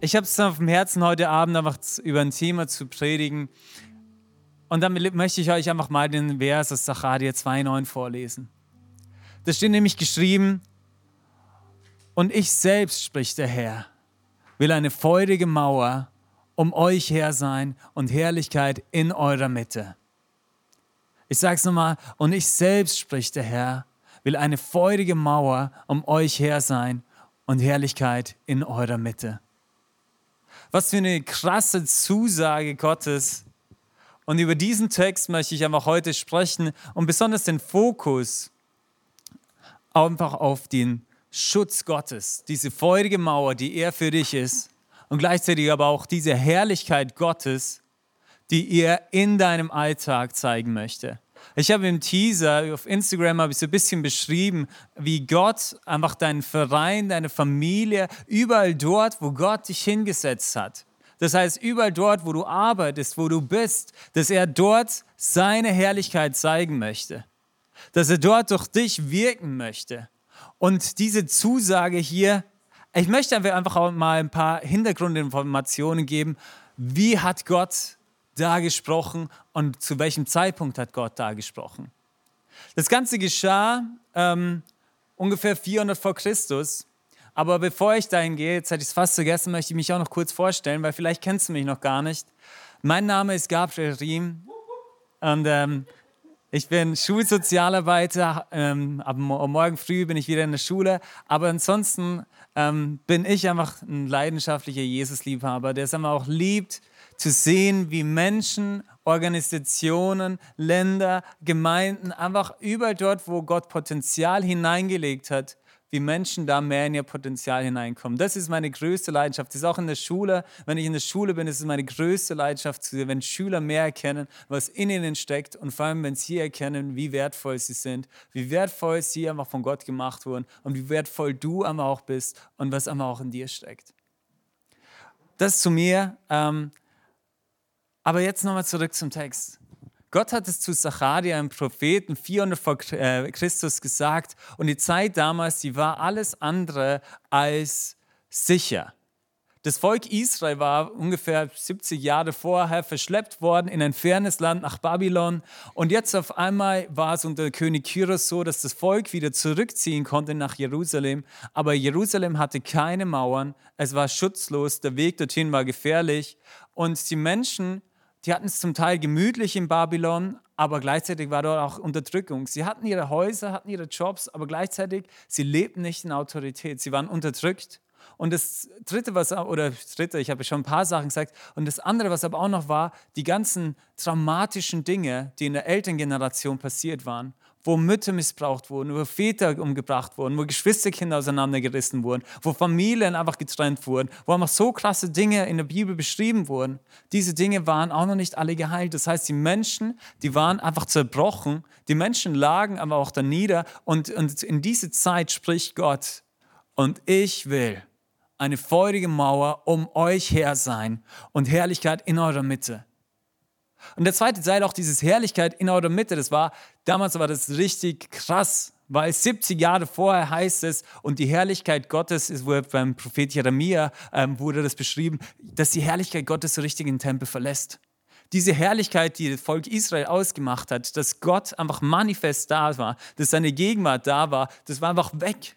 ich habe es auf dem Herzen, heute Abend einfach über ein Thema zu predigen. Und damit möchte ich euch einfach mal den Vers aus Zacharia 2,9 vorlesen. Da steht nämlich geschrieben, und ich selbst, spricht der Herr, will eine feurige Mauer um euch her sein und Herrlichkeit in eurer Mitte. Ich sage es nochmal, und ich selbst, spricht der Herr, will eine feurige Mauer um euch her sein und Herrlichkeit in eurer Mitte. Was für eine krasse Zusage Gottes. Und über diesen Text möchte ich einfach heute sprechen und besonders den Fokus einfach auf den Schutz Gottes, diese feurige Mauer, die er für dich ist und gleichzeitig aber auch diese Herrlichkeit Gottes, die er in deinem Alltag zeigen möchte. Ich habe im Teaser auf Instagram habe ich so ein bisschen beschrieben, wie Gott einfach deinen Verein, deine Familie, überall dort, wo Gott dich hingesetzt hat. Das heißt, überall dort, wo du arbeitest, wo du bist, dass er dort seine Herrlichkeit zeigen möchte. Dass er dort durch dich wirken möchte. Und diese Zusage hier, ich möchte einfach auch mal ein paar Hintergrundinformationen geben. Wie hat Gott da gesprochen und zu welchem Zeitpunkt hat Gott da gesprochen. Das Ganze geschah ähm, ungefähr 400 vor Christus. Aber bevor ich dahin gehe, jetzt hätte ich es fast vergessen, möchte ich mich auch noch kurz vorstellen, weil vielleicht kennst du mich noch gar nicht. Mein Name ist Gabriel Riem und ähm, ich bin Schulsozialarbeiter. Ähm, ab morgen früh bin ich wieder in der Schule. Aber ansonsten ähm, bin ich einfach ein leidenschaftlicher Jesusliebhaber, der es auch liebt, zu sehen, wie Menschen, Organisationen, Länder, Gemeinden, einfach überall dort, wo Gott Potenzial hineingelegt hat, wie Menschen da mehr in ihr Potenzial hineinkommen. Das ist meine größte Leidenschaft. Das ist auch in der Schule. Wenn ich in der Schule bin, ist es meine größte Leidenschaft, wenn Schüler mehr erkennen, was in ihnen steckt und vor allem, wenn sie erkennen, wie wertvoll sie sind, wie wertvoll sie einfach von Gott gemacht wurden und wie wertvoll du einmal auch bist und was einmal auch in dir steckt. Das zu mir. Ähm, aber jetzt nochmal zurück zum Text. Gott hat es zu Zacharia, einem Propheten, 400 vor äh, Christus gesagt. Und die Zeit damals, die war alles andere als sicher. Das Volk Israel war ungefähr 70 Jahre vorher verschleppt worden in ein fernes Land nach Babylon. Und jetzt auf einmal war es unter König Kyros so, dass das Volk wieder zurückziehen konnte nach Jerusalem. Aber Jerusalem hatte keine Mauern, es war schutzlos, der Weg dorthin war gefährlich. Und die Menschen die hatten es zum Teil gemütlich in Babylon, aber gleichzeitig war dort auch Unterdrückung. Sie hatten ihre Häuser, hatten ihre Jobs, aber gleichzeitig, sie lebten nicht in Autorität. Sie waren unterdrückt. Und das dritte, was, oder dritte, ich habe schon ein paar Sachen gesagt, und das andere, was aber auch noch war, die ganzen traumatischen Dinge, die in der Elterngeneration passiert waren wo Mütter missbraucht wurden, wo Väter umgebracht wurden, wo Geschwisterkinder auseinandergerissen wurden, wo Familien einfach getrennt wurden, wo einfach so krasse Dinge in der Bibel beschrieben wurden. Diese Dinge waren auch noch nicht alle geheilt. Das heißt, die Menschen, die waren einfach zerbrochen, die Menschen lagen aber auch da nieder und, und in diese Zeit spricht Gott und ich will eine feurige Mauer um euch her sein und Herrlichkeit in eurer Mitte. Und der zweite Teil, auch dieses Herrlichkeit in eurer Mitte, das war, damals war das richtig krass, weil 70 Jahre vorher heißt es, und die Herrlichkeit Gottes, ist, wo beim Prophet Jeremia ähm, wurde das beschrieben, dass die Herrlichkeit Gottes so richtig den Tempel verlässt. Diese Herrlichkeit, die das Volk Israel ausgemacht hat, dass Gott einfach manifest da war, dass seine Gegenwart da war, das war einfach weg.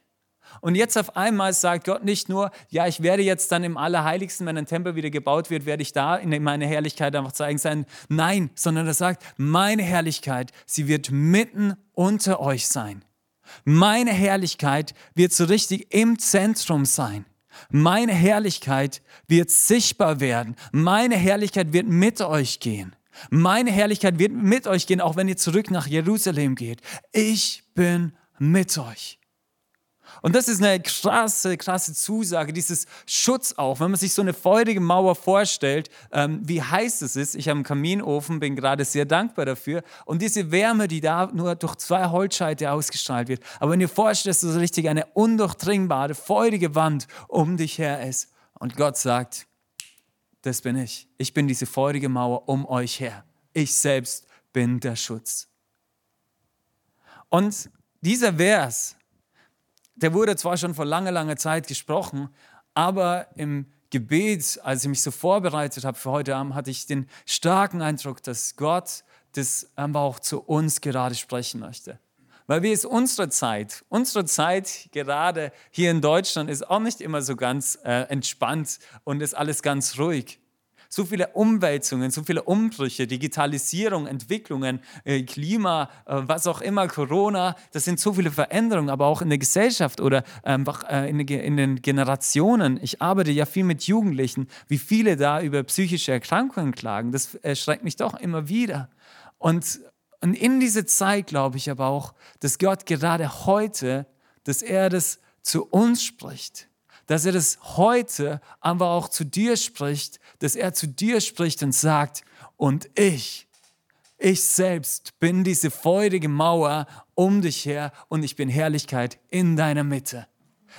Und jetzt auf einmal sagt Gott nicht nur, ja, ich werde jetzt dann im Allerheiligsten, wenn ein Tempel wieder gebaut wird, werde ich da in meine Herrlichkeit einfach zeigen sein. Nein, sondern er sagt, meine Herrlichkeit, sie wird mitten unter euch sein. Meine Herrlichkeit wird so richtig im Zentrum sein. Meine Herrlichkeit wird sichtbar werden. Meine Herrlichkeit wird mit euch gehen. Meine Herrlichkeit wird mit euch gehen, auch wenn ihr zurück nach Jerusalem geht. Ich bin mit euch. Und das ist eine krasse, krasse Zusage, dieses Schutz auch. Wenn man sich so eine feurige Mauer vorstellt, ähm, wie heiß es ist. Ich habe einen Kaminofen, bin gerade sehr dankbar dafür. Und diese Wärme, die da nur durch zwei Holzscheite ausgestrahlt wird. Aber wenn ihr vorstellt, dass so richtig eine undurchdringbare, feurige Wand um dich her ist. Und Gott sagt, das bin ich. Ich bin diese feurige Mauer um euch her. Ich selbst bin der Schutz. Und dieser Vers, der wurde zwar schon vor langer, langer Zeit gesprochen, aber im Gebet, als ich mich so vorbereitet habe für heute Abend, hatte ich den starken Eindruck, dass Gott das einfach auch zu uns gerade sprechen möchte. Weil wie ist unsere Zeit? Unsere Zeit gerade hier in Deutschland ist auch nicht immer so ganz äh, entspannt und ist alles ganz ruhig so viele Umwälzungen, so viele Umbrüche, Digitalisierung, Entwicklungen, äh, Klima, äh, was auch immer, Corona, das sind so viele Veränderungen, aber auch in der Gesellschaft oder einfach äh, in den Generationen. Ich arbeite ja viel mit Jugendlichen, wie viele da über psychische Erkrankungen klagen, das erschreckt mich doch immer wieder. Und, und in diese Zeit glaube ich aber auch, dass Gott gerade heute, dass er das zu uns spricht dass er das heute aber auch zu dir spricht, dass er zu dir spricht und sagt, und ich, ich selbst bin diese feurige Mauer um dich her und ich bin Herrlichkeit in deiner Mitte.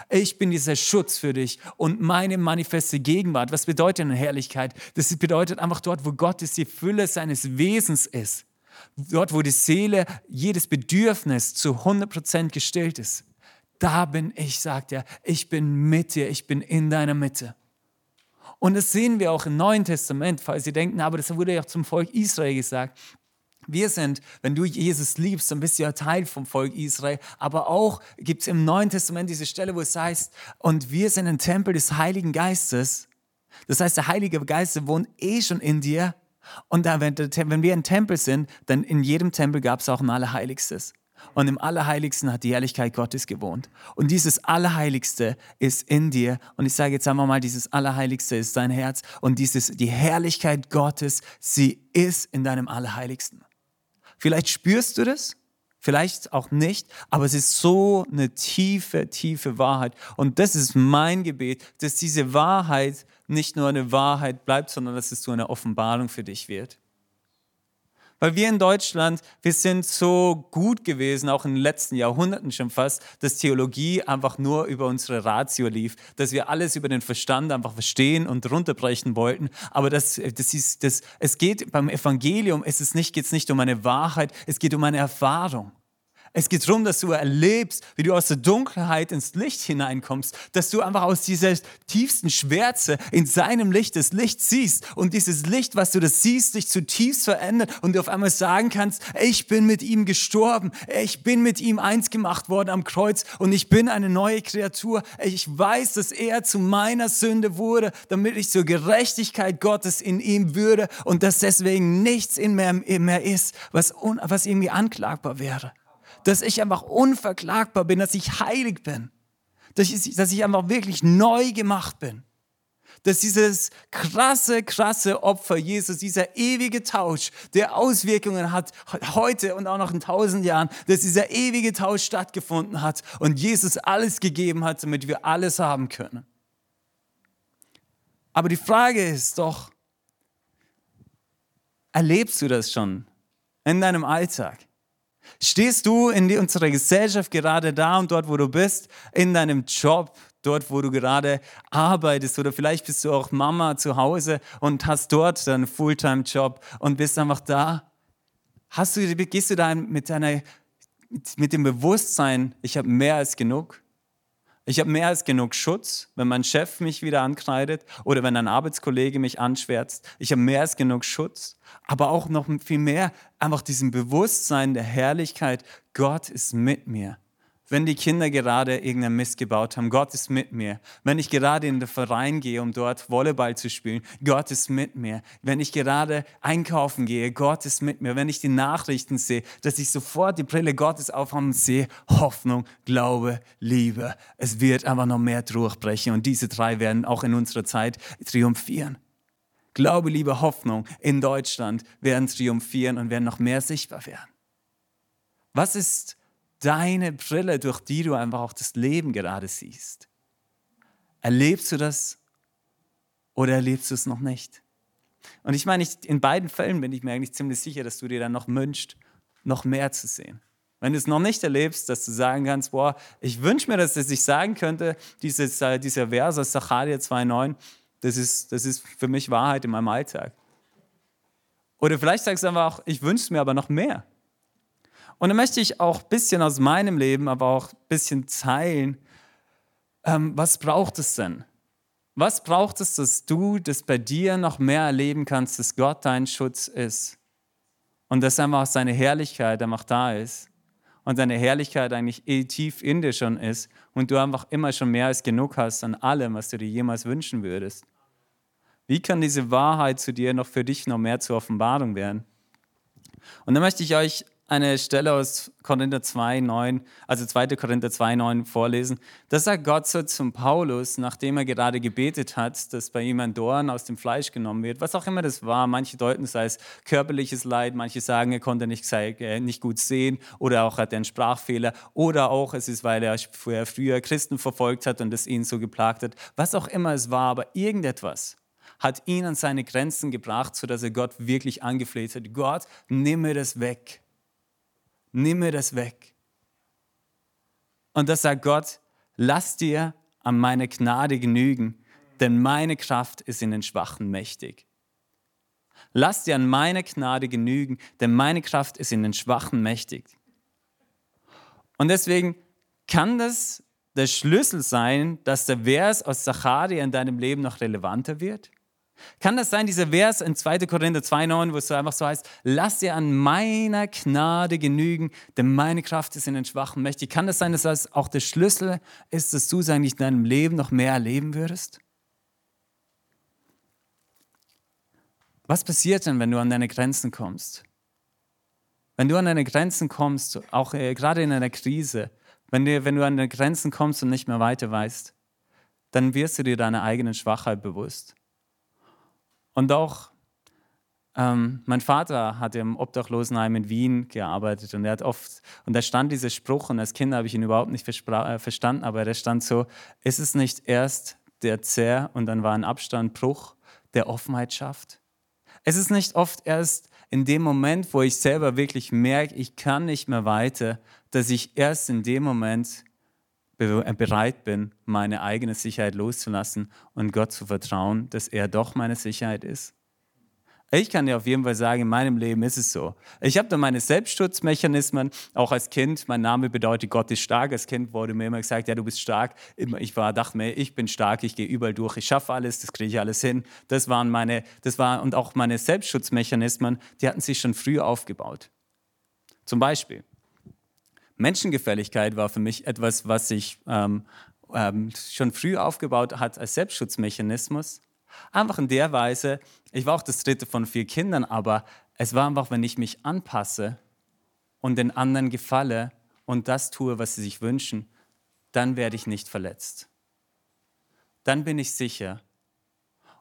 Ich bin dieser Schutz für dich und meine manifeste Gegenwart. Was bedeutet eine Herrlichkeit? Das bedeutet einfach dort, wo Gott ist, die Fülle seines Wesens ist. Dort, wo die Seele, jedes Bedürfnis zu 100% gestillt ist. Da bin ich, sagt er, ich bin mit dir, ich bin in deiner Mitte. Und das sehen wir auch im Neuen Testament, falls Sie denken, aber das wurde ja auch zum Volk Israel gesagt. Wir sind, wenn du Jesus liebst, dann bist du ja Teil vom Volk Israel. Aber auch gibt es im Neuen Testament diese Stelle, wo es heißt, und wir sind ein Tempel des Heiligen Geistes. Das heißt, der Heilige Geist wohnt eh schon in dir. Und wenn wir ein Tempel sind, dann in jedem Tempel gab es auch ein Allerheiligstes. Und im Allerheiligsten hat die Herrlichkeit Gottes gewohnt. Und dieses Allerheiligste ist in dir. Und ich sage jetzt einmal mal, dieses Allerheiligste ist dein Herz. Und dieses, die Herrlichkeit Gottes, sie ist in deinem Allerheiligsten. Vielleicht spürst du das, vielleicht auch nicht, aber es ist so eine tiefe, tiefe Wahrheit. Und das ist mein Gebet, dass diese Wahrheit nicht nur eine Wahrheit bleibt, sondern dass es so eine Offenbarung für dich wird. Weil wir in Deutschland, wir sind so gut gewesen, auch in den letzten Jahrhunderten schon fast, dass Theologie einfach nur über unsere Ratio lief, dass wir alles über den Verstand einfach verstehen und runterbrechen wollten. Aber das, das ist, das, es geht beim Evangelium, es ist nicht, geht es nicht um eine Wahrheit, es geht um eine Erfahrung. Es geht darum, dass du erlebst, wie du aus der Dunkelheit ins Licht hineinkommst, dass du einfach aus dieser tiefsten Schwärze in seinem Licht das Licht siehst und dieses Licht, was du das siehst, dich zutiefst verändert und du auf einmal sagen kannst, ich bin mit ihm gestorben, ich bin mit ihm eins gemacht worden am Kreuz und ich bin eine neue Kreatur. Ich weiß, dass er zu meiner Sünde wurde, damit ich zur Gerechtigkeit Gottes in ihm würde und dass deswegen nichts in mir mehr ist, was, was irgendwie anklagbar wäre dass ich einfach unverklagbar bin, dass ich heilig bin, dass ich, dass ich einfach wirklich neu gemacht bin. Dass dieses krasse, krasse Opfer Jesus, dieser ewige Tausch, der Auswirkungen hat heute und auch noch in tausend Jahren, dass dieser ewige Tausch stattgefunden hat und Jesus alles gegeben hat, damit wir alles haben können. Aber die Frage ist doch, erlebst du das schon in deinem Alltag? Stehst du in unserer Gesellschaft gerade da und dort, wo du bist, in deinem Job, dort, wo du gerade arbeitest oder vielleicht bist du auch Mama zu Hause und hast dort deinen Fulltime-Job und bist einfach da. Hast du, gehst du da mit, deiner, mit dem Bewusstsein, ich habe mehr als genug? Ich habe mehr als genug Schutz, wenn mein Chef mich wieder ankreidet oder wenn ein Arbeitskollege mich anschwärzt. Ich habe mehr als genug Schutz, aber auch noch viel mehr einfach diesem Bewusstsein der Herrlichkeit, Gott ist mit mir. Wenn die Kinder gerade irgendeinen Mist gebaut haben, Gott ist mit mir. Wenn ich gerade in den Verein gehe, um dort Volleyball zu spielen, Gott ist mit mir. Wenn ich gerade einkaufen gehe, Gott ist mit mir. Wenn ich die Nachrichten sehe, dass ich sofort die Brille Gottes aufhaben sehe, Hoffnung, Glaube, Liebe. Es wird aber noch mehr durchbrechen und diese drei werden auch in unserer Zeit triumphieren. Glaube, Liebe, Hoffnung in Deutschland werden triumphieren und werden noch mehr sichtbar werden. Was ist deine Brille, durch die du einfach auch das Leben gerade siehst. Erlebst du das oder erlebst du es noch nicht? Und ich meine, in beiden Fällen bin ich mir eigentlich ziemlich sicher, dass du dir dann noch wünschst, noch mehr zu sehen. Wenn du es noch nicht erlebst, dass du sagen kannst, boah, ich wünsche mir, dass ich sagen könnte, dieses, äh, dieser Vers aus Zacharia 2,9, das ist, das ist für mich Wahrheit in meinem Alltag. Oder vielleicht sagst du einfach auch, ich wünsche mir aber noch mehr. Und dann möchte ich auch ein bisschen aus meinem Leben, aber auch ein bisschen teilen, ähm, was braucht es denn? Was braucht es, dass du das bei dir noch mehr erleben kannst, dass Gott dein Schutz ist? Und dass einfach seine Herrlichkeit einfach da ist. Und seine Herrlichkeit eigentlich eh tief in dir schon ist. Und du einfach immer schon mehr als genug hast an allem, was du dir jemals wünschen würdest. Wie kann diese Wahrheit zu dir noch für dich noch mehr zur Offenbarung werden? Und dann möchte ich euch eine Stelle aus Korinther 2, 9, also 2. Korinther 2, 9 vorlesen. Da sagt Gott so zum Paulus, nachdem er gerade gebetet hat, dass bei ihm ein Dorn aus dem Fleisch genommen wird, was auch immer das war. Manche deuten es als körperliches Leid, manche sagen, er konnte nicht, äh, nicht gut sehen oder auch hat er einen Sprachfehler oder auch es ist, weil er früher Christen verfolgt hat und es ihn so geplagt hat. Was auch immer es war, aber irgendetwas hat ihn an seine Grenzen gebracht, sodass er Gott wirklich angefleht hat. Gott, nimm mir das weg nimm mir das weg. Und das sagt Gott, lass dir an meine Gnade genügen, denn meine Kraft ist in den Schwachen mächtig. Lass dir an meine Gnade genügen, denn meine Kraft ist in den Schwachen mächtig. Und deswegen kann das der Schlüssel sein, dass der Vers aus Zacharia in deinem Leben noch relevanter wird? Kann das sein, dieser Vers in 2. Korinther 2,9, wo es so einfach so heißt, lass dir an meiner Gnade genügen, denn meine Kraft ist in den Schwachen mächtig. Kann das sein, dass das auch der Schlüssel ist, dass du es eigentlich in deinem Leben noch mehr erleben würdest? Was passiert denn, wenn du an deine Grenzen kommst? Wenn du an deine Grenzen kommst, auch äh, gerade in einer Krise, wenn du, wenn du an deine Grenzen kommst und nicht mehr weiter weißt, dann wirst du dir deiner eigenen Schwachheit bewusst. Und auch ähm, mein Vater hat im Obdachlosenheim in Wien gearbeitet und er hat oft, und da stand dieser Spruch, und als Kind habe ich ihn überhaupt nicht äh, verstanden, aber der stand so: Ist es nicht erst der Zerr und dann war ein Abstand, Bruch, der Offenheit schafft? Es ist nicht oft erst in dem Moment, wo ich selber wirklich merke, ich kann nicht mehr weiter, dass ich erst in dem Moment bereit bin, meine eigene Sicherheit loszulassen und Gott zu vertrauen, dass er doch meine Sicherheit ist? Ich kann dir auf jeden Fall sagen, in meinem Leben ist es so. Ich habe da meine Selbstschutzmechanismen, auch als Kind. Mein Name bedeutet Gott ist stark. Als Kind wurde mir immer gesagt, ja, du bist stark. Ich war, dachte mir, ich bin stark, ich gehe überall durch, ich schaffe alles, das kriege ich alles hin. Das waren meine, das war, und auch meine Selbstschutzmechanismen, die hatten sich schon früh aufgebaut. Zum Beispiel, Menschengefälligkeit war für mich etwas, was sich ähm, ähm, schon früh aufgebaut hat als Selbstschutzmechanismus. Einfach in der Weise, ich war auch das dritte von vier Kindern, aber es war einfach, wenn ich mich anpasse und den anderen gefalle und das tue, was sie sich wünschen, dann werde ich nicht verletzt. Dann bin ich sicher,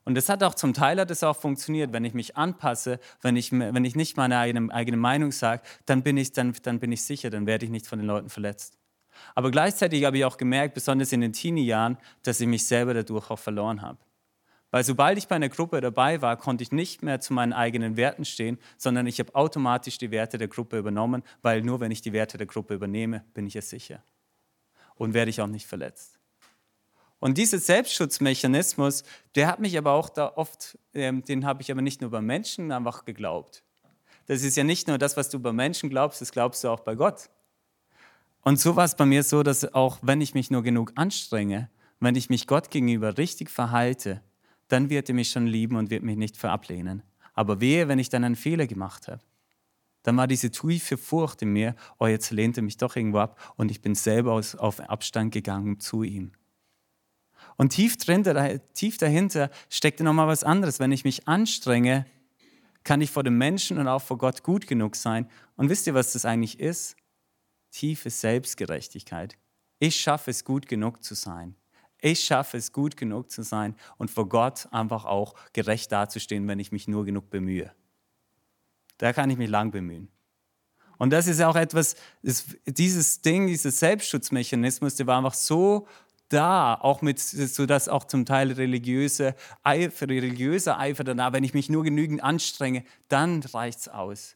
und das hat auch zum Teil hat es auch funktioniert. Wenn ich mich anpasse, wenn ich, wenn ich nicht meine eigene, eigene Meinung sage, dann bin, ich, dann, dann bin ich sicher, dann werde ich nicht von den Leuten verletzt. Aber gleichzeitig habe ich auch gemerkt, besonders in den Teenie-Jahren, dass ich mich selber dadurch auch verloren habe. Weil sobald ich bei einer Gruppe dabei war, konnte ich nicht mehr zu meinen eigenen Werten stehen, sondern ich habe automatisch die Werte der Gruppe übernommen, weil nur wenn ich die Werte der Gruppe übernehme, bin ich es sicher. Und werde ich auch nicht verletzt. Und dieser Selbstschutzmechanismus, der hat mich aber auch da oft, ähm, den habe ich aber nicht nur bei Menschen einfach geglaubt. Das ist ja nicht nur das, was du bei Menschen glaubst, das glaubst du auch bei Gott. Und so war es bei mir so, dass auch wenn ich mich nur genug anstrenge, wenn ich mich Gott gegenüber richtig verhalte, dann wird er mich schon lieben und wird mich nicht verablehnen. Aber wehe, wenn ich dann einen Fehler gemacht habe. Dann war diese tiefe Furcht in mir, oh, jetzt lehnt er mich doch irgendwo ab und ich bin selber auf Abstand gegangen zu ihm. Und tief, drin, tief dahinter steckt nochmal was anderes. Wenn ich mich anstrenge, kann ich vor dem Menschen und auch vor Gott gut genug sein. Und wisst ihr, was das eigentlich ist? Tiefe Selbstgerechtigkeit. Ich schaffe es gut genug zu sein. Ich schaffe es gut genug zu sein und vor Gott einfach auch gerecht dazustehen, wenn ich mich nur genug bemühe. Da kann ich mich lang bemühen. Und das ist auch etwas, dieses Ding, dieser Selbstschutzmechanismus, der war einfach so da, auch mit, so dass auch zum Teil religiöse Eifer, religiöser Eifer danach, wenn ich mich nur genügend anstrenge, dann reicht es aus.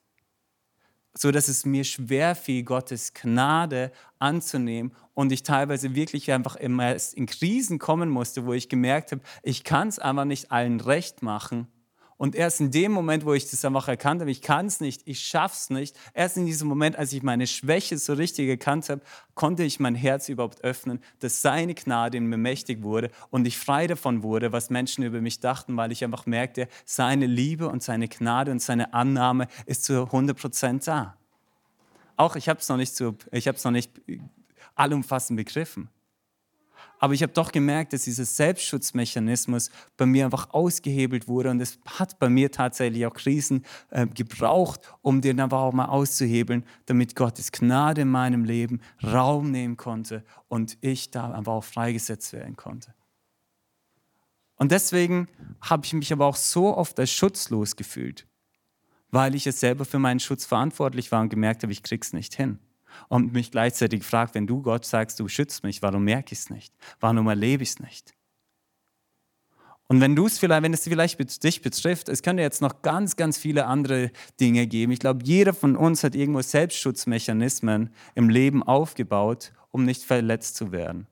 So dass es mir schwer fiel, Gottes Gnade anzunehmen und ich teilweise wirklich einfach immer erst in Krisen kommen musste, wo ich gemerkt habe, ich kann es einfach nicht allen recht machen Und erst in dem Moment, wo ich das einfach erkannt habe, ich kann es nicht, ich schaff's nicht, erst in diesem Moment, als ich meine Schwäche so richtig erkannt habe, konnte ich mein Herz überhaupt öffnen, dass seine Gnade in mir mächtig wurde und ich frei davon wurde, was Menschen über mich dachten, weil ich einfach merkte, seine Liebe und seine Gnade und seine Annahme ist zu 100 Prozent da. Auch ich habe es noch nicht noch nicht allumfassend begriffen. Aber ich habe doch gemerkt, dass dieser Selbstschutzmechanismus bei mir einfach ausgehebelt wurde und es hat bei mir tatsächlich auch Krisen äh, gebraucht, um den einfach auch mal auszuhebeln, damit Gottes Gnade in meinem Leben Raum nehmen konnte und ich da einfach auch freigesetzt werden konnte. Und deswegen habe ich mich aber auch so oft als schutzlos gefühlt, weil ich es selber für meinen Schutz verantwortlich war und gemerkt habe, ich krieg's nicht hin und mich gleichzeitig fragt, wenn du Gott sagst, du schützt mich, warum merke ich es nicht? Warum erlebe ich es nicht? Und wenn du es vielleicht, wenn es vielleicht dich betrifft, es könnte jetzt noch ganz, ganz viele andere Dinge geben. Ich glaube, jeder von uns hat irgendwo Selbstschutzmechanismen im Leben aufgebaut, um nicht verletzt zu werden.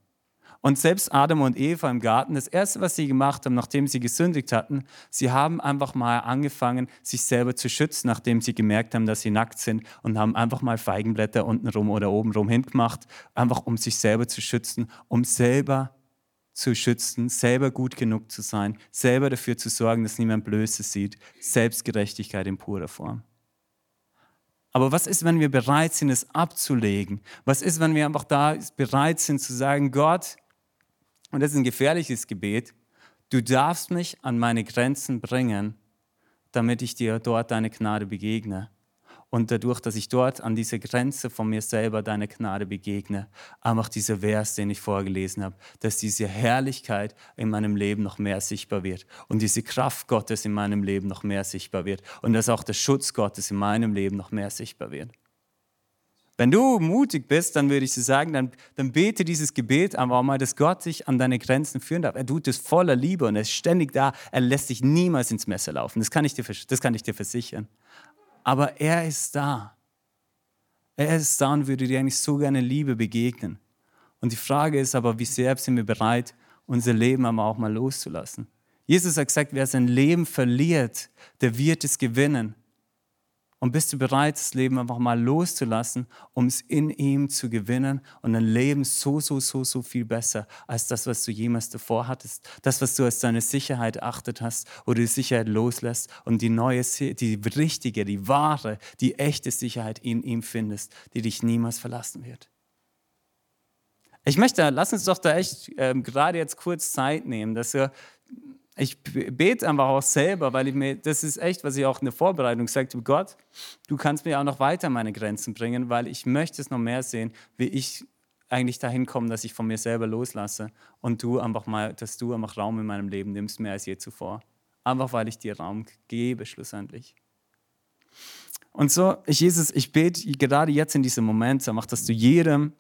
Und selbst Adam und Eva im Garten, das Erste, was sie gemacht haben, nachdem sie gesündigt hatten, sie haben einfach mal angefangen, sich selber zu schützen, nachdem sie gemerkt haben, dass sie nackt sind und haben einfach mal Feigenblätter unten rum oder oben rum hingemacht, einfach um sich selber zu schützen, um selber zu schützen, selber gut genug zu sein, selber dafür zu sorgen, dass niemand Blößes sieht. Selbstgerechtigkeit in purer Form. Aber was ist, wenn wir bereit sind, es abzulegen? Was ist, wenn wir einfach da bereit sind zu sagen, Gott, und das ist ein gefährliches Gebet. Du darfst mich an meine Grenzen bringen, damit ich dir dort deine Gnade begegne. Und dadurch, dass ich dort an diese Grenze von mir selber deine Gnade begegne, einfach dieser Vers, den ich vorgelesen habe, dass diese Herrlichkeit in meinem Leben noch mehr sichtbar wird und diese Kraft Gottes in meinem Leben noch mehr sichtbar wird und dass auch der Schutz Gottes in meinem Leben noch mehr sichtbar wird. Wenn du mutig bist, dann würde ich dir sagen, dann, dann bete dieses Gebet einfach mal, dass Gott dich an deine Grenzen führen darf. Er tut es voller Liebe und er ist ständig da. Er lässt dich niemals ins Messer laufen. Das kann ich dir, das kann ich dir versichern. Aber er ist da. Er ist da und würde dir eigentlich so gerne Liebe begegnen. Und die Frage ist aber, wie sehr sind wir bereit, unser Leben aber auch mal loszulassen? Jesus hat gesagt, wer sein Leben verliert, der wird es gewinnen. Und bist du bereit, das Leben einfach mal loszulassen, um es in ihm zu gewinnen und dein Leben so, so, so, so viel besser als das, was du jemals davor hattest. Das, was du als deine Sicherheit achtet hast, oder die Sicherheit loslässt und die neue, die richtige, die wahre, die echte Sicherheit in ihm findest, die dich niemals verlassen wird. Ich möchte, lass uns doch da echt ähm, gerade jetzt kurz Zeit nehmen, dass wir ich bete einfach auch selber, weil ich mir, das ist echt, was ich auch in der Vorbereitung sagte, Gott, du kannst mir auch noch weiter meine Grenzen bringen, weil ich möchte es noch mehr sehen, wie ich eigentlich dahin komme, dass ich von mir selber loslasse und du einfach mal, dass du einfach Raum in meinem Leben nimmst, mehr als je zuvor. Einfach weil ich dir Raum gebe, schlussendlich. Und so, Jesus, ich bete gerade jetzt in diesem Moment, einfach, dass du jedem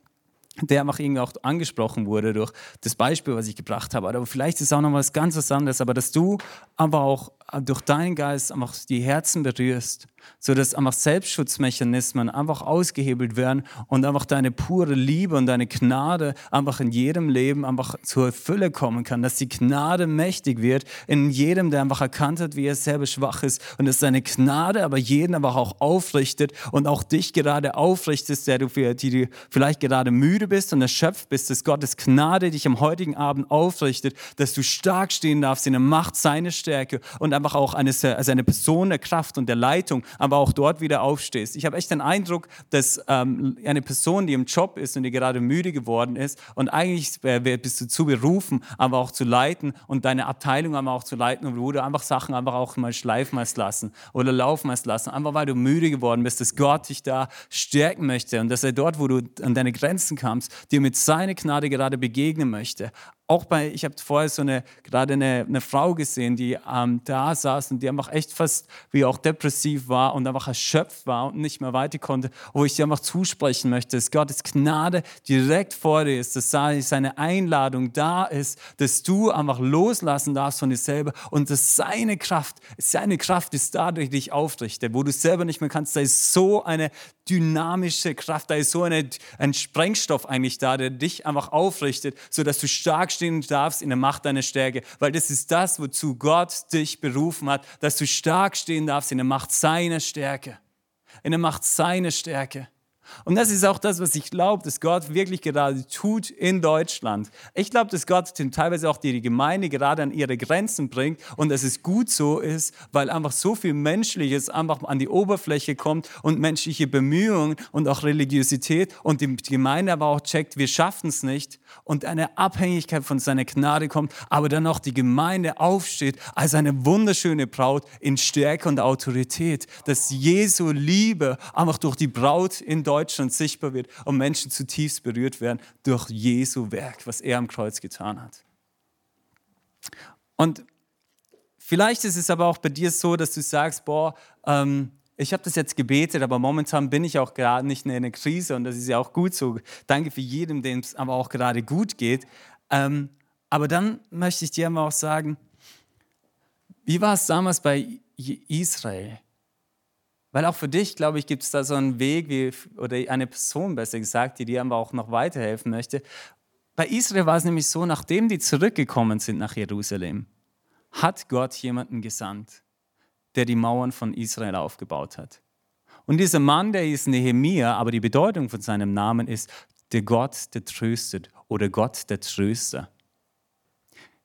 der einfach irgendwie auch angesprochen wurde durch das Beispiel, was ich gebracht habe. Aber vielleicht ist es auch noch was ganz was anderes, aber dass du aber auch durch deinen Geist einfach die Herzen berührst, sodass einfach Selbstschutzmechanismen einfach ausgehebelt werden und einfach deine pure Liebe und deine Gnade einfach in jedem Leben einfach zur Fülle kommen kann, dass die Gnade mächtig wird in jedem, der einfach erkannt hat, wie er selber schwach ist und dass seine Gnade aber jeden aber auch aufrichtet und auch dich gerade aufrichtest, der du die du vielleicht gerade müde bist und erschöpft bist, dass Gottes Gnade dich am heutigen Abend aufrichtet, dass du stark stehen darfst in der Macht seiner Stärke und einfach auch eine, also eine Person der Kraft und der Leitung, aber auch dort wieder aufstehst. Ich habe echt den Eindruck, dass ähm, eine Person, die im Job ist und die gerade müde geworden ist und eigentlich bist du zu berufen, aber auch zu leiten und deine Abteilung aber auch zu leiten und wo du einfach Sachen einfach auch mal schleifen hast lassen oder laufen hast lassen, einfach weil du müde geworden bist, dass Gott dich da stärken möchte und dass er dort, wo du an deine Grenzen kamst, dir mit seiner Gnade gerade begegnen möchte auch bei, ich habe vorher so eine, gerade eine, eine Frau gesehen, die ähm, da saß und die einfach echt fast wie auch depressiv war und einfach erschöpft war und nicht mehr weiter konnte, wo ich dir einfach zusprechen möchte, dass Gottes Gnade direkt vor dir ist, dass seine Einladung da ist, dass du einfach loslassen darfst von dir selber und dass seine Kraft, seine Kraft ist da, die dich aufrichtet, wo du selber nicht mehr kannst, da ist so eine dynamische Kraft, da ist so eine, ein Sprengstoff eigentlich da, der dich einfach aufrichtet, sodass du stark stehen darfst in der Macht deiner Stärke, weil das ist das, wozu Gott dich berufen hat, dass du stark stehen darfst in der Macht seiner Stärke. In der Macht seiner Stärke. Und das ist auch das, was ich glaube, dass Gott wirklich gerade tut in Deutschland. Ich glaube, dass Gott teilweise auch die Gemeinde gerade an ihre Grenzen bringt und dass es gut so ist, weil einfach so viel Menschliches einfach an die Oberfläche kommt und menschliche Bemühungen und auch Religiosität und die Gemeinde aber auch checkt, wir schaffen es nicht und eine Abhängigkeit von seiner Gnade kommt, aber dann auch die Gemeinde aufsteht als eine wunderschöne Braut in Stärke und Autorität, dass Jesu Liebe einfach durch die Braut in Deutschland Deutschland sichtbar wird und Menschen zutiefst berührt werden durch Jesu Werk, was er am Kreuz getan hat. Und vielleicht ist es aber auch bei dir so, dass du sagst, boah, ähm, ich habe das jetzt gebetet, aber momentan bin ich auch gerade nicht in einer Krise und das ist ja auch gut so. Danke für jedem, dem es aber auch gerade gut geht. Ähm, aber dann möchte ich dir aber auch sagen, wie war es damals bei Israel? Weil auch für dich, glaube ich, gibt es da so einen Weg wie, oder eine Person besser gesagt, die dir aber auch noch weiterhelfen möchte. Bei Israel war es nämlich so, nachdem die zurückgekommen sind nach Jerusalem, hat Gott jemanden gesandt, der die Mauern von Israel aufgebaut hat. Und dieser Mann, der ist Nehemia, aber die Bedeutung von seinem Namen ist der Gott, der tröstet oder Gott, der Tröster.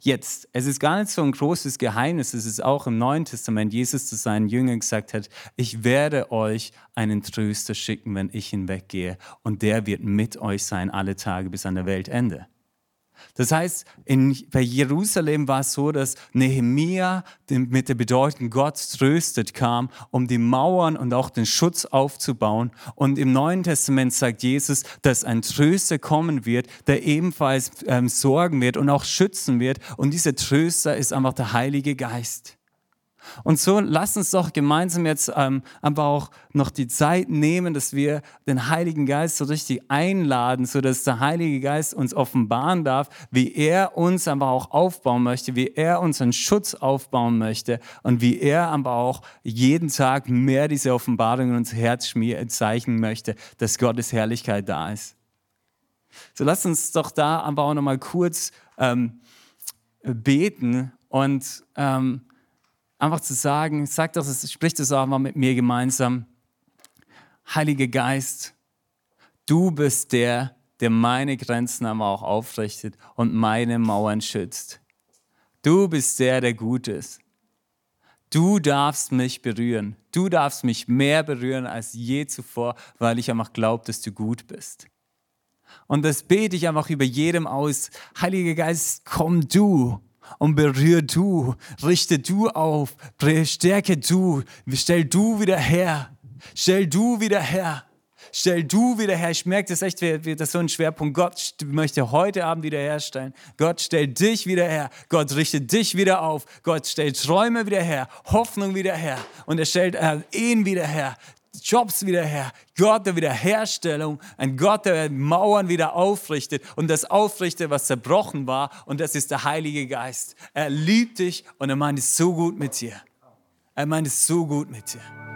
Jetzt, es ist gar nicht so ein großes Geheimnis, es ist auch im Neuen Testament, Jesus zu seinen Jüngern gesagt hat, ich werde euch einen Tröster schicken, wenn ich hinweggehe. Und der wird mit euch sein alle Tage bis an der Weltende. Das heißt, in, bei Jerusalem war es so, dass Nehemia mit der Bedeutung Gott tröstet kam, um die Mauern und auch den Schutz aufzubauen. Und im Neuen Testament sagt Jesus, dass ein Tröster kommen wird, der ebenfalls ähm, sorgen wird und auch schützen wird. Und dieser Tröster ist einfach der Heilige Geist. Und so lass uns doch gemeinsam jetzt ähm, aber auch noch die Zeit nehmen, dass wir den Heiligen Geist so richtig einladen, sodass der Heilige Geist uns offenbaren darf, wie er uns aber auch aufbauen möchte, wie er unseren Schutz aufbauen möchte und wie er aber auch jeden Tag mehr diese Offenbarung in unser Herz zeichnen möchte, dass Gottes Herrlichkeit da ist. So lass uns doch da aber auch noch mal kurz ähm, beten und ähm, einfach zu sagen, sag doch, sprich das auch mal mit mir gemeinsam. Heiliger Geist, du bist der, der meine Grenzen aber auch aufrichtet und meine Mauern schützt. Du bist der, der gut ist. Du darfst mich berühren. Du darfst mich mehr berühren als je zuvor, weil ich einfach glaube, dass du gut bist. Und das bete ich einfach über jedem aus. Heiliger Geist, komm du und berühr du, richte du auf, stärke du, stell du wieder her, stell du wieder her. Stell du wieder her. Ich merke das echt, das ist so ein Schwerpunkt. Gott möchte heute Abend wieder herstellen. Gott stellt dich wieder her. Gott richtet dich wieder auf. Gott stellt Träume wieder her, Hoffnung wieder her. Und er stellt äh, Ehen wieder her, Jobs wieder her. Gott der Wiederherstellung, ein Gott, der Mauern wieder aufrichtet und das aufrichtet, was zerbrochen war. Und das ist der Heilige Geist. Er liebt dich und er meint es so gut mit dir. Er meint es so gut mit dir.